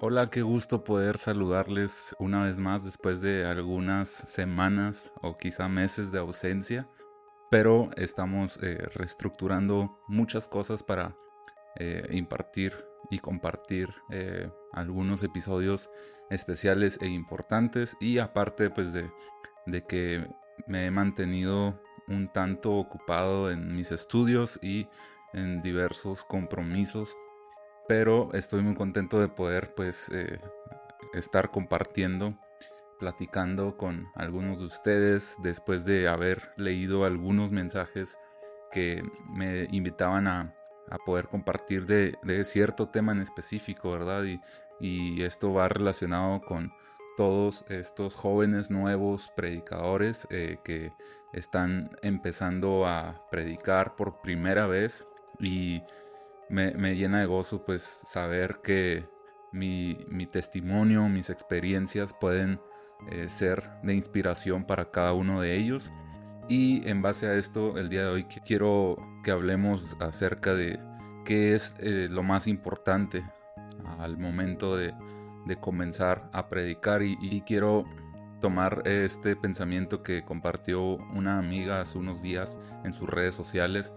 Hola, qué gusto poder saludarles una vez más después de algunas semanas o quizá meses de ausencia, pero estamos eh, reestructurando muchas cosas para eh, impartir y compartir eh, algunos episodios especiales e importantes y aparte pues de, de que me he mantenido un tanto ocupado en mis estudios y en diversos compromisos pero estoy muy contento de poder pues eh, estar compartiendo, platicando con algunos de ustedes después de haber leído algunos mensajes que me invitaban a, poder compartir de, cierto tema en específico, ¿verdad? Y, esto va relacionado con todos estos jóvenes nuevos predicadores eh, que están empezando a predicar por primera vez y me, llena de gozo pues saber que mi, testimonio, mis experiencias pueden eh, ser de inspiración para cada uno de ellos. Y en base a esto, el día de hoy quiero que hablemos acerca de qué es eh, lo más importante al momento de, comenzar a predicar y, quiero tomar este pensamiento que compartió una amiga hace unos días en sus redes sociales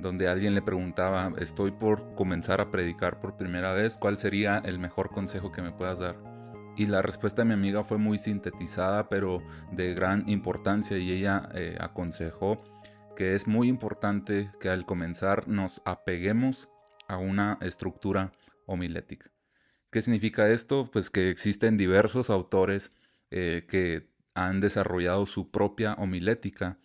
donde alguien le preguntaba, estoy por comenzar a predicar por primera vez, ¿cuál sería el mejor consejo que me puedas dar? Y la respuesta de mi amiga fue muy sintetizada, pero de gran importancia, y ella eh, aconsejó que es muy importante que al comenzar nos apeguemos a una estructura homilética. ¿Qué significa esto? Pues que existen diversos autores eh, que han desarrollado su propia homilética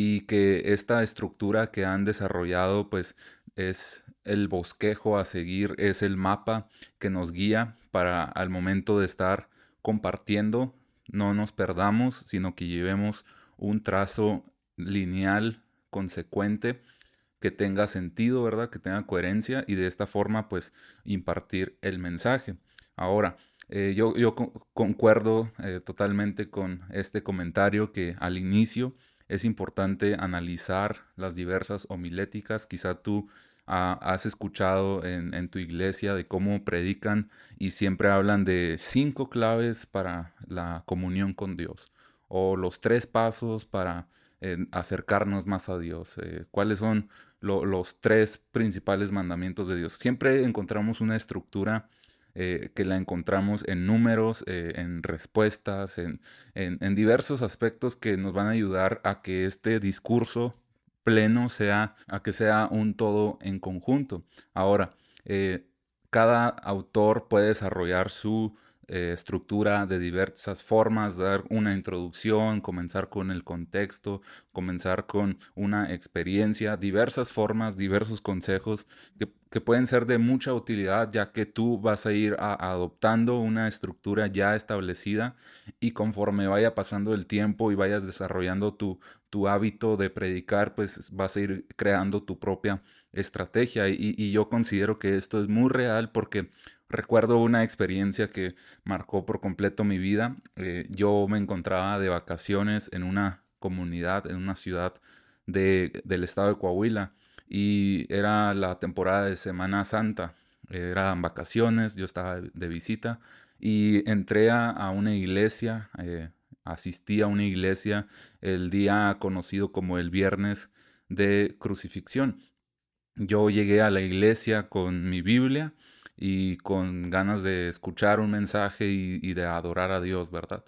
y que esta estructura que han desarrollado pues es el bosquejo a seguir, es el mapa que nos guía para al momento de estar compartiendo, no nos perdamos, sino que llevemos un trazo lineal, consecuente, que tenga sentido, ¿verdad? Que tenga coherencia y de esta forma pues impartir el mensaje. Ahora, eh, yo, yo, concuerdo eh, totalmente con este comentario que al inicio es importante analizar las diversas homiléticas. Quizá tú ah, has escuchado en, tu iglesia de cómo predican y siempre hablan de cinco claves para la comunión con Dios o los tres pasos para acercarnos más a Dios. Eh, ¿Cuáles son los tres principales mandamientos de Dios? Siempre encontramos una estructura eh, que la encontramos en números, eh, en respuestas, en, diversos aspectos que nos van a ayudar a que este discurso pleno sea, a que sea un todo en conjunto. Ahora, eh, cada autor puede desarrollar su estructura de diversas formas, dar una introducción, comenzar con el contexto, comenzar con una experiencia, diversas formas, diversos consejos que que pueden ser de mucha utilidad ya que tú vas a ir adoptando una estructura ya establecida y conforme vaya pasando el tiempo y vayas desarrollando tu, tu hábito de predicar, pues vas a ir creando tu propia estrategia. Y, yo considero que esto es muy real porque recuerdo una experiencia que marcó por completo mi vida. Eh, yo me encontraba de vacaciones en una comunidad, en una ciudad de, del estado de Coahuila y era la temporada de Semana Santa, eran vacaciones, yo estaba de visita y entré a, una iglesia, eh, asistí a una iglesia el día conocido como el viernes de crucifixión. Yo llegué a la iglesia con mi Biblia y con ganas de escuchar un mensaje y, de adorar a Dios, ¿verdad?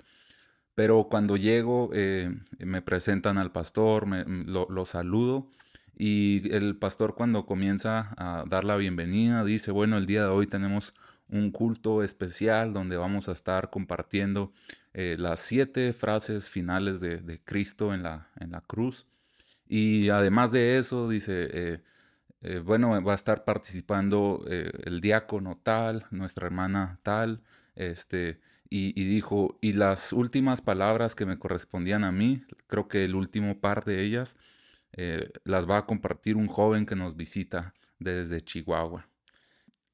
Pero cuando llego, eh, me presentan al pastor, me, lo saludo y el pastor cuando comienza a dar la bienvenida dice, bueno, el día de hoy tenemos un culto especial donde vamos a estar compartiendo eh, las siete frases finales de, Cristo en la, en la, cruz. Y además de eso, dice, eh, eh, bueno, va a estar participando el diácono tal, nuestra hermana tal, este, y, dijo, y las últimas palabras que me correspondían a mí, creo que el último par de ellas, eh, las va a compartir un joven que nos visita desde Chihuahua.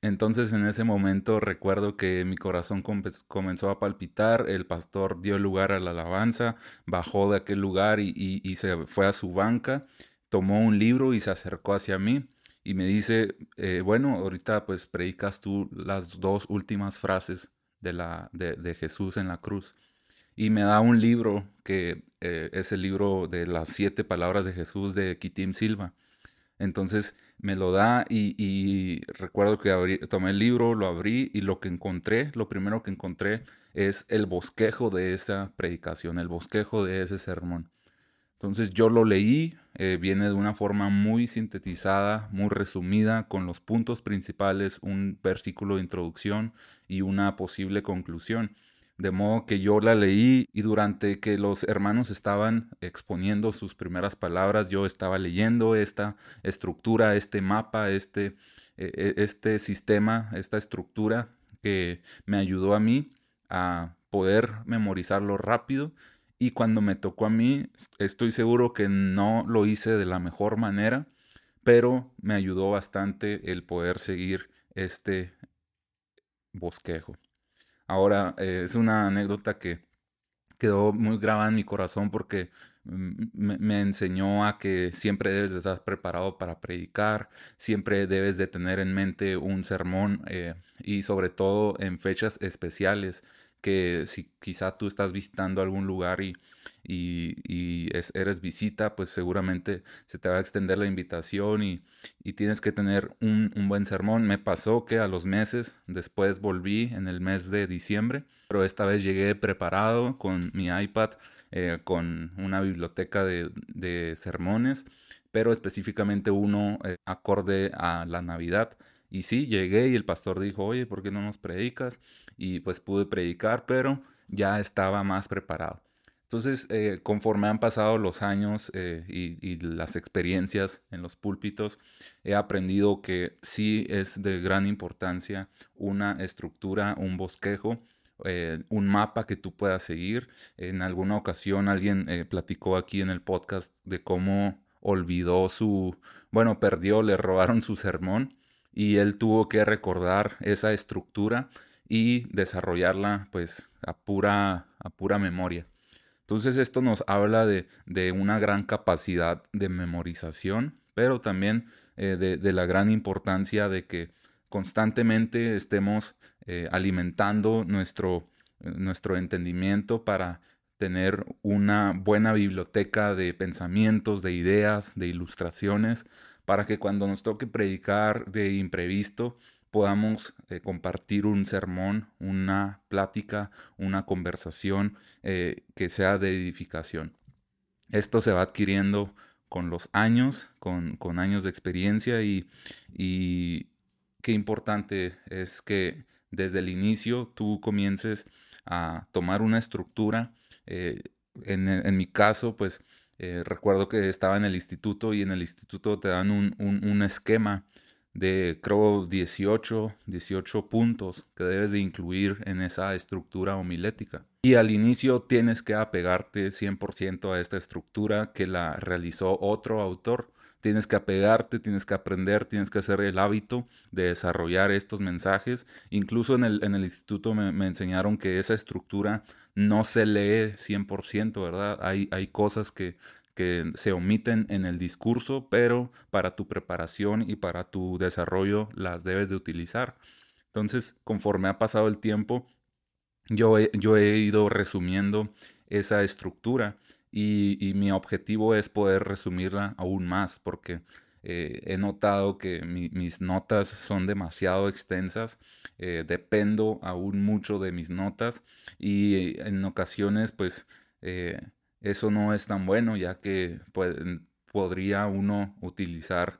Entonces en ese momento recuerdo que mi corazón comenzó a palpitar, el pastor dio lugar a la alabanza, bajó de aquel lugar y, se fue a su banca, tomó un libro y se acercó hacia mí y me dice, eh, bueno, ahorita pues predicas tú las dos últimas frases de, la, de, Jesús en la cruz. Y me da un libro que eh, es el libro de las siete palabras de Jesús de Kitim Silva. Entonces me lo da y, recuerdo que tomé el libro, lo abrí y lo que encontré, lo primero que encontré es el bosquejo de esa predicación, el bosquejo de ese sermón. Entonces yo lo leí, eh, viene de una forma muy sintetizada, muy resumida, con los puntos principales, un versículo de introducción y una posible conclusión. De modo que yo la leí y durante que los hermanos estaban exponiendo sus primeras palabras, yo estaba leyendo esta estructura, este mapa, este, e, e, este sistema, esta estructura que me ayudó a mí a poder memorizarlo rápido y cuando me tocó a mí, estoy seguro que no lo hice de la mejor manera, pero me ayudó bastante el poder seguir este bosquejo. Ahora, eh, es una anécdota que quedó muy grabada en mi corazón porque me, enseñó a que siempre debes de estar preparado para predicar, siempre debes de tener en mente un sermón eh, y sobre todo en fechas especiales que si quizá tú estás visitando algún lugar y, y, eres visita, pues seguramente se te va a extender la invitación y, tienes que tener un, buen sermón. Me pasó que a los meses después volví en el mes de diciembre, pero esta vez llegué preparado con mi iPad, eh, con una biblioteca de, sermones, pero específicamente uno eh, acorde a la Navidad. Y sí, llegué y el pastor dijo, oye, ¿por qué no nos predicas? Y pues pude predicar, pero ya estaba más preparado. Entonces, eh, conforme han pasado los años eh, y, las experiencias en los púlpitos, he aprendido que sí es de gran importancia una estructura, un bosquejo, eh, un mapa que tú puedas seguir. En alguna ocasión alguien platicó aquí en el podcast de cómo olvidó su, bueno, perdió, le robaron su sermón y él tuvo que recordar esa estructura y desarrollarla pues a pura, a pura memoria. Entonces esto nos habla de, una gran capacidad de memorización, pero también eh, de, la gran importancia de que constantemente estemos eh, alimentando nuestro, nuestro entendimiento para tener una buena biblioteca de pensamientos, de ideas, de ilustraciones, para que cuando nos toque predicar de imprevisto podamos eh, compartir un sermón, una plática, una conversación eh, que sea de edificación. Esto se va adquiriendo con los años, con, años de experiencia y, qué importante es que desde el inicio tú comiences a tomar una estructura. Eh, en, en, mi caso, pues eh, recuerdo que estaba en el instituto y en el instituto te dan un, esquema de creo 18, 18 puntos que debes de incluir en esa estructura homilética. Y al inicio tienes que apegarte 100% a esta estructura que la realizó otro autor. Tienes que apegarte, tienes que aprender, tienes que hacer el hábito de desarrollar estos mensajes. Incluso en el, instituto me, enseñaron que esa estructura no se lee 100%, ¿verdad? Hay, cosas que, se omiten en el discurso, pero para tu preparación y para tu desarrollo las debes de utilizar. Entonces, conforme ha pasado el tiempo, yo he ido resumiendo esa estructura y, mi objetivo es poder resumirla aún más porque eh, he notado que mis notas son demasiado extensas, eh, dependo aún mucho de mis notas y en ocasiones pues eh, eso no es tan bueno ya que podría uno utilizar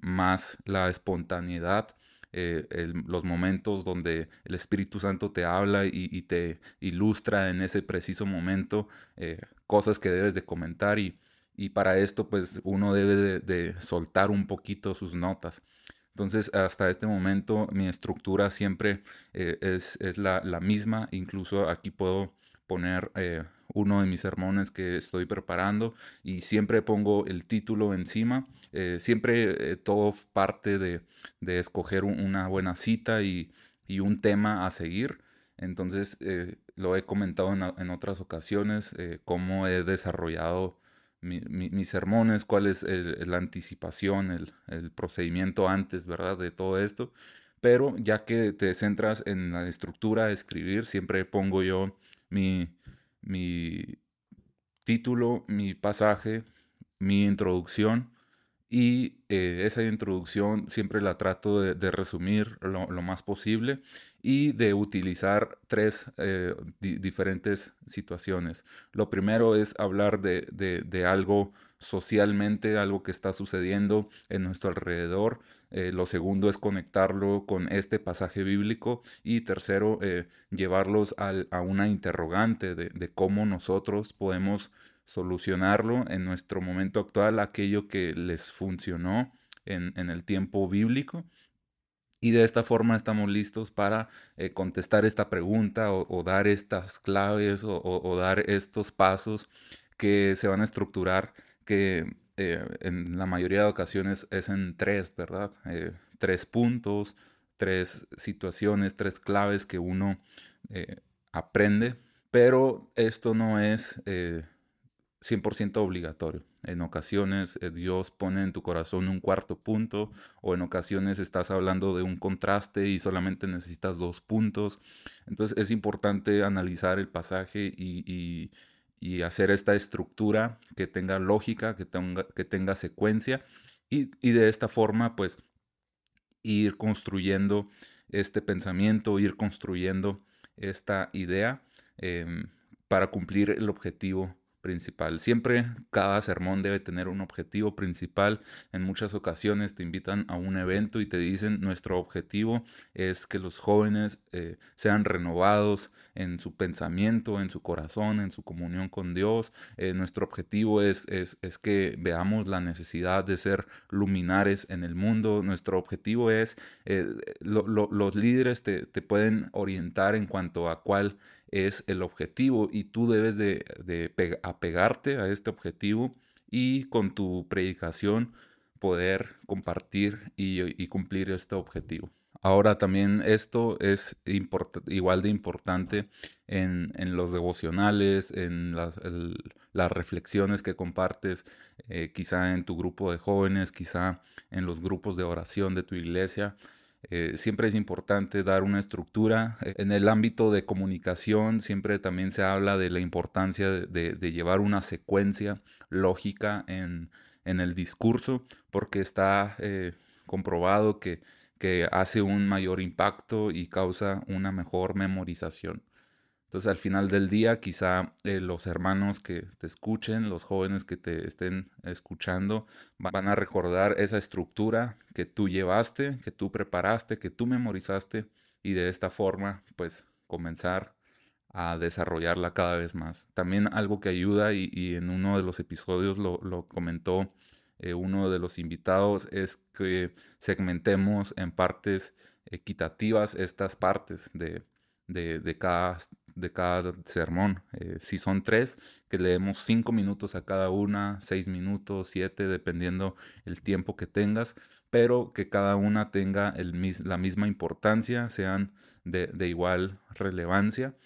más la espontaneidad los momentos donde el Espíritu Santo te habla y, te ilustra en ese preciso momento cosas que debes de comentar y, y para esto pues uno debe de, soltar un poquito sus notas. Entonces hasta este momento mi estructura siempre eh, es, la, misma, incluso aquí puedo poner eh, uno de mis sermones que estoy preparando y siempre pongo el título encima. Eh, siempre todo parte de, escoger una buena cita y, un tema a seguir. Entonces lo he comentado en, en otras ocasiones, cómo he desarrollado mis sermones, cuál es la anticipación, el, el, procedimiento antes, ¿verdad? De todo esto. Pero ya que te centras en la estructura de escribir, siempre pongo yo mi, mi título, mi pasaje, mi introducción y eh, esa introducción siempre la trato de, resumir lo, más posible y de utilizar tres eh, diferentes situaciones. Lo primero es hablar de, algo socialmente, algo que está sucediendo en nuestro alrededor. Eh, lo segundo es conectarlo con este pasaje bíblico. Y tercero, llevarlos a una interrogante de cómo nosotros podemos solucionarlo en nuestro momento actual, aquello que les funcionó en, el tiempo bíblico. Y de esta forma estamos listos para eh, contestar esta pregunta o, dar estas claves o, dar estos pasos que se van a estructurar, que eh, en la mayoría de ocasiones es en tres, ¿verdad? Eh, tres puntos, tres situaciones, tres claves que uno aprende, pero esto no es 100% obligatorio. En ocasiones eh, Dios pone en tu corazón un cuarto punto o en ocasiones estás hablando de un contraste y solamente necesitas dos puntos. Entonces es importante analizar el pasaje y, hacer esta estructura que tenga lógica, que tenga, que tenga secuencia y, de esta forma pues ir construyendo este pensamiento, ir construyendo esta idea em, para cumplir el objetivo principal. Siempre cada sermón debe tener un objetivo principal. En muchas ocasiones te invitan a un evento y te dicen nuestro objetivo es que los jóvenes eh, sean renovados en su pensamiento, en su corazón, en su comunión con Dios. Eh, nuestro objetivo es, es, que veamos la necesidad de ser luminares en el mundo. Nuestro objetivo es, eh, los líderes te, te pueden orientar en cuanto a cuál es el objetivo y tú debes de, apegarte a este objetivo y con tu predicación poder compartir y, cumplir este objetivo. Ahora también esto es igual de importante en, los devocionales, en las, reflexiones que compartes, eh, quizá en tu grupo de jóvenes, quizá en los grupos de oración de tu iglesia. Eh, siempre es importante dar una estructura. Eh, en el ámbito de comunicación siempre también se habla de la importancia de, llevar una secuencia lógica en, el discurso porque está eh, comprobado que hace un mayor impacto y causa una mejor memorización. Entonces al final del día quizá eh, los hermanos que te escuchen, los jóvenes que te estén escuchando, van a recordar esa estructura que tú llevaste, que tú preparaste, que tú memorizaste y de esta forma pues comenzar a desarrollarla cada vez más. También algo que ayuda y, en uno de los episodios lo, comentó eh, uno de los invitados es que segmentemos en partes equitativas estas partes de, de, cada, de cada sermón. Eh, si son tres, que leemos cinco minutos a cada una, seis minutos, siete, dependiendo el tiempo que tengas, pero que cada una tenga el, la misma importancia, sean de, igual relevancia.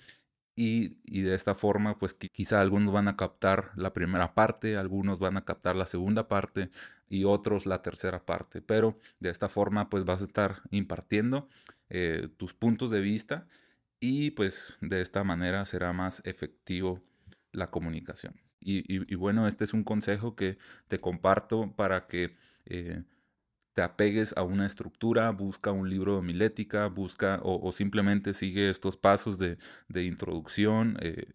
Y, de esta forma, pues quizá algunos van a captar la primera parte, algunos van a captar la segunda parte y otros la tercera parte. Pero de esta forma, pues vas a estar impartiendo eh, tus puntos de vista y pues de esta manera será más efectivo la comunicación. Y, bueno, este es un consejo que te comparto para que eh, te apegues a una estructura, busca un libro de homilética, busca o, simplemente sigue estos pasos de, introducción, eh,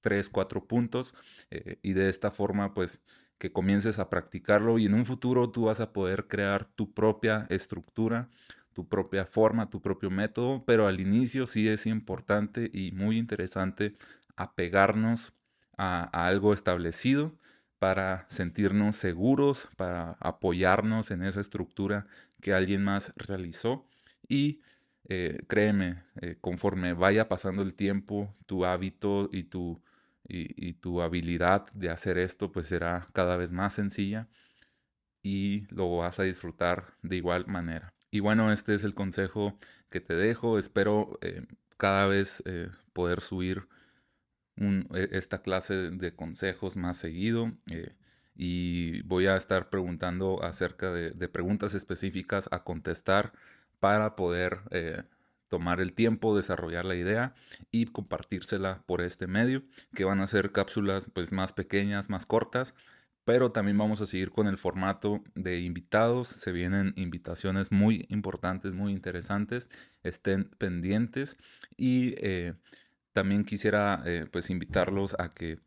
tres, cuatro puntos, eh, y de esta forma pues que comiences a practicarlo y en un futuro tú vas a poder crear tu propia estructura tu propia forma, tu propio método, pero al inicio sí es importante y muy interesante apegarnos a, algo establecido para sentirnos seguros, para apoyarnos en esa estructura que alguien más realizó y eh, créeme, eh, conforme vaya pasando el tiempo, tu hábito y tu, y tu habilidad de hacer esto pues será cada vez más sencilla y lo vas a disfrutar de igual manera. Y bueno, este es el consejo que te dejo. Espero eh, cada vez eh, poder subir e, esta clase de consejos más seguido. Eh, y voy a estar preguntando acerca de, preguntas específicas a contestar para poder tomar el tiempo, desarrollar la idea y compartírsela por este medio, que van a ser cápsulas pues más pequeñas, más cortas, pero también vamos a seguir con el formato de invitados. Se vienen invitaciones muy importantes, muy interesantes. Estén pendientes y eh, también quisiera eh, pues invitarlos a que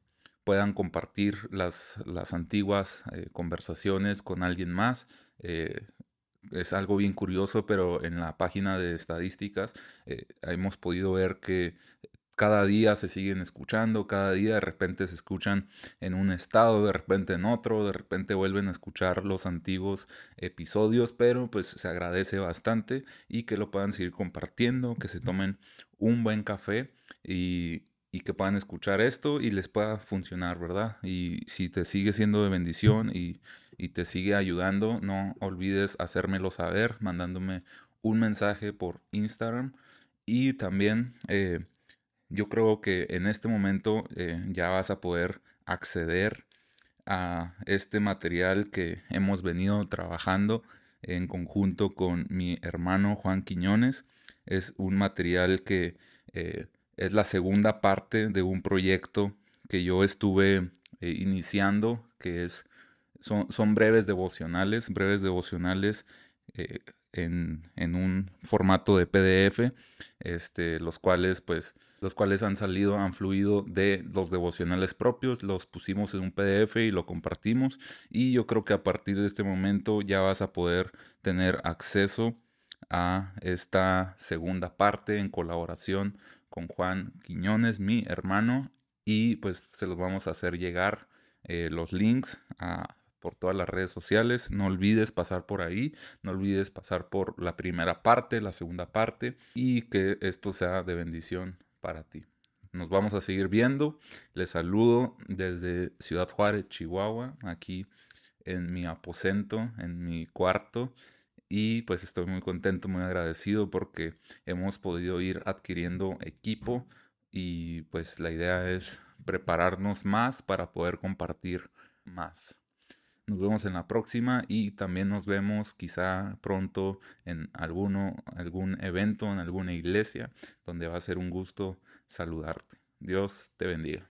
puedan compartir las, las antiguas eh, conversaciones con alguien más. es algo bien curioso, pero en la página de estadísticas hemos podido ver que cada día se siguen escuchando, cada día de repente se escuchan en un estado, de repente en otro, de repente vuelven a escuchar los antiguos episodios, pero pues se agradece bastante y que lo puedan seguir compartiendo, que se tomen un buen café y, que puedan escuchar esto y les pueda funcionar, ¿verdad? Y si te sigue siendo de bendición y, te sigue ayudando, no olvides hacérmelo saber mandándome un mensaje por Instagram y también... Eh, yo creo que en este momento eh, ya vas a poder acceder a este material que hemos venido trabajando en conjunto con mi hermano Juan Quiñones. Es un material que eh, es la segunda parte de un proyecto que yo estuve eh, iniciando, que es, son, son, breves devocionales, breves devocionales en, en, un formato de PDF, este, los cuales pues los cuales han salido, han fluido de los devocionales propios, los pusimos en un PDF y lo compartimos y yo creo que a partir de este momento ya vas a poder tener acceso a esta segunda parte en colaboración con Juan Quiñones, mi hermano, y pues se los vamos a hacer llegar eh, los links por todas las redes sociales. No olvides pasar por ahí, no olvides pasar por la primera parte, la segunda parte y que esto sea de bendición para ti. Nos vamos a seguir viendo. Les saludo desde Ciudad Juárez, Chihuahua, aquí en mi aposento, en mi cuarto. Y pues estoy muy contento, muy agradecido porque hemos podido ir adquiriendo equipo y pues la idea es prepararnos más para poder compartir más. Nos vemos en la próxima y también nos vemos quizá pronto en alguno, algún evento, en alguna iglesia, donde va a ser un gusto saludarte. Dios te bendiga.